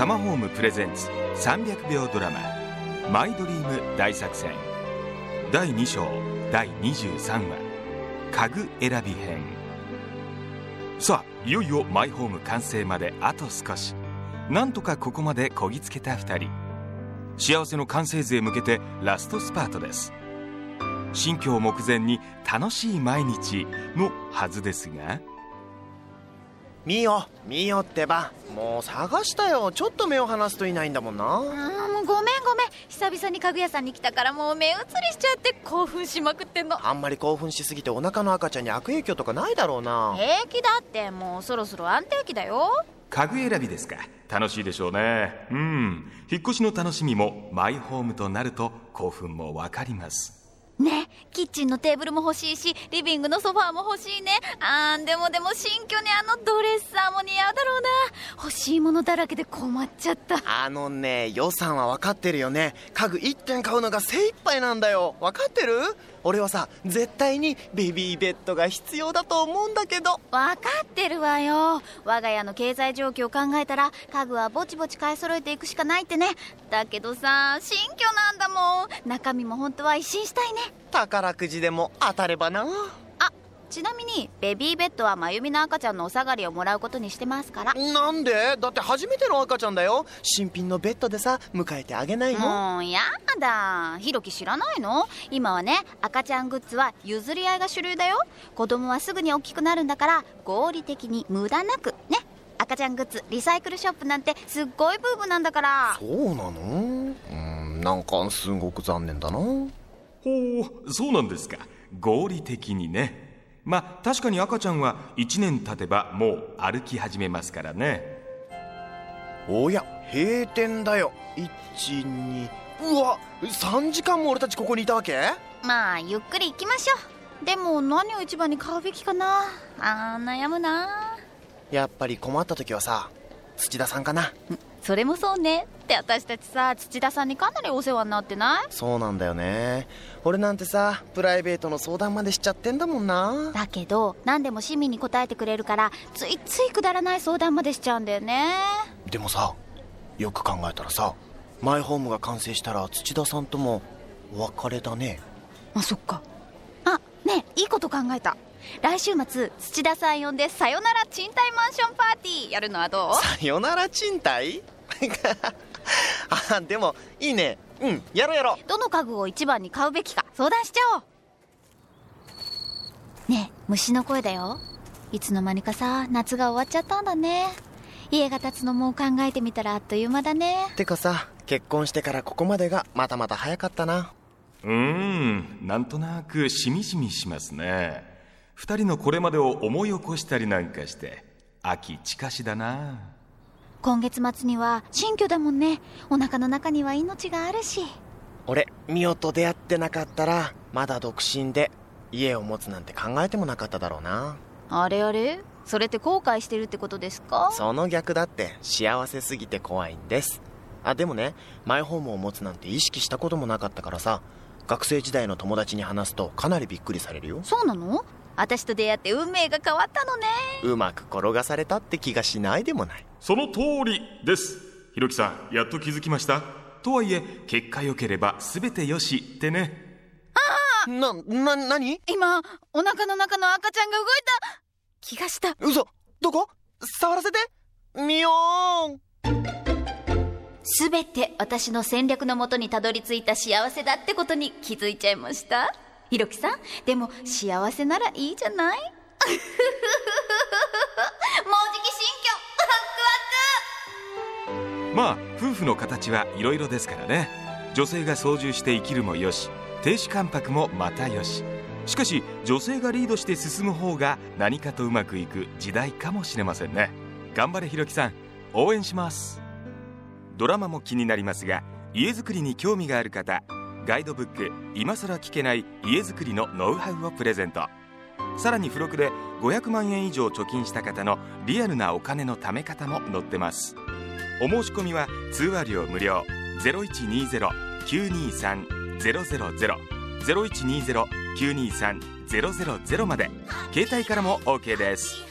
タマホームプレゼンツ300秒ドラマ「マイドリーム大作戦」第2章第23話「家具選び編」さあいよいよマイホーム完成まであと少し。なんとかここまでこぎつけた2人。幸せの完成図へ向けてラストスパートです。新居を目前に楽しい毎日のはずですがミオミオってば。もう探したよ。ちょっと目を離すといないんだもんな。あーもうごめんごめん。久々に家具屋さんに来たからもう目移りしちゃって興奮しまくってんの。あんまり興奮しすぎてお腹の赤ちゃんに悪影響とかないだろうな。平気だってもうそろそろ安定期だよ。家具選びですか。楽しいでしょうね。うん。引っ越しの楽しみもマイホームとなると興奮もわかります。ねキッチンのテーブルも欲しいしリビングのソファーも欲しいね。あーでもでも新居にあのドレッサーも似合うだろうな。欲しいものだらけで困っちゃった。あのね予算は分かってるよね。家具1点買うのが精一杯なんだよ。分かってる？俺はさ絶対にベビーベッドが必要だと思うんだけど。分かってるわよ。我が家の経済状況を考えたら家具はぼちぼち買い揃えていくしかないってね。だけどさ新居なんだもん。中身も本当は一新したいね。宝くじでも当たればな。あちなみにベビーベッドは真由美の赤ちゃんのお下がりをもらうことにしてますから。なんで？だって初めての赤ちゃんだよ。新品のベッドでさ迎えてあげないの？もうやだ。ひろき知らないの？今はね赤ちゃんグッズは譲り合いが主流だよ。子供はすぐに大きくなるんだから合理的に無駄なく。ね赤ちゃんグッズリサイクルショップなんてすっごいブームなんだから。そうなの？うんなんかすごく残念だな。ほうそうなんですか。合理的にねまあ確かに赤ちゃんは1年経てばもう歩き始めますからね。おや閉店だよ。12うわ3時間も俺たちここにいたわけ？まあゆっくり行きましょう。でも何を一番に買うべきかな？あー悩むなやっぱり困った時はさ土田さんかなそれもそうね。って私たちさ土田さんにかなりお世話になってない？そうなんだよね。俺なんてさプライベートの相談までしちゃってんだもんな。だけど何でも市民に答えてくれるからついついくだらない相談までしちゃうんだよね。でもさよく考えたらさマイホームが完成したら土田さんともお別れだね。あそっか考えた。来週末土田さん呼んでさよなら賃貸マンションパーティー。やるのはどう？さよなら賃貸？あでもいいね。うんやろうやろう。どの家具を一番に買うべきか相談しちゃおう。ねえ虫の声だよ。いつの間にかさ夏が終わっちゃったんだね。家が建つのも考えてみたらあっという間だね。てかさ結婚してからここまでがまたまた早かったなうーんなんとなくしみじみしますね。二人のこれまでを思い起こしたりなんかして秋近しだな。今月末には新居だもんね。お腹の中には命があるし。俺ミオと出会ってなかったらまだ独身で家を持つなんて考えてもなかっただろうな。あれあれ？それって後悔してるってことですか？その逆だって幸せすぎて怖いんです。あでもねマイホームを持つなんて意識したこともなかったからさ学生時代の友達に話すとかなりびっくりされるよ。そうなの？私と出会って運命が変わったのね。うまく転がされたって気がしないでもない。その通りです。ひろきさんやっと気づきました。とはいえ結果良ければ全てよしってね。な、な、なに今お腹の中の赤ちゃんが動いた。気がした。嘘。どこ？触らせて。ミヨーンすべて私の戦略のもとにたどり着いた幸せだってことに気づいちゃいました？ひろきさんでも幸せならいいじゃない？もうじき新居まあ夫婦の形はいろいろですからね。女性が操縦して生きるもよし亭主関白もまたよし。しかし女性がリードして進む方が何かとうまくいく時代かもしれませんね。頑張れひろきさん。応援しますドラマも気になりますが家づくりに興味がある方ガイドブック「今さら聞けない家づくりのノウハウ」をプレゼント。さらに付録で500万円以上貯金した方のリアルなお金の貯め方も載ってます。お申し込みは通話料無料。0120-923-000 0120-923-000まで。携帯からも OK です。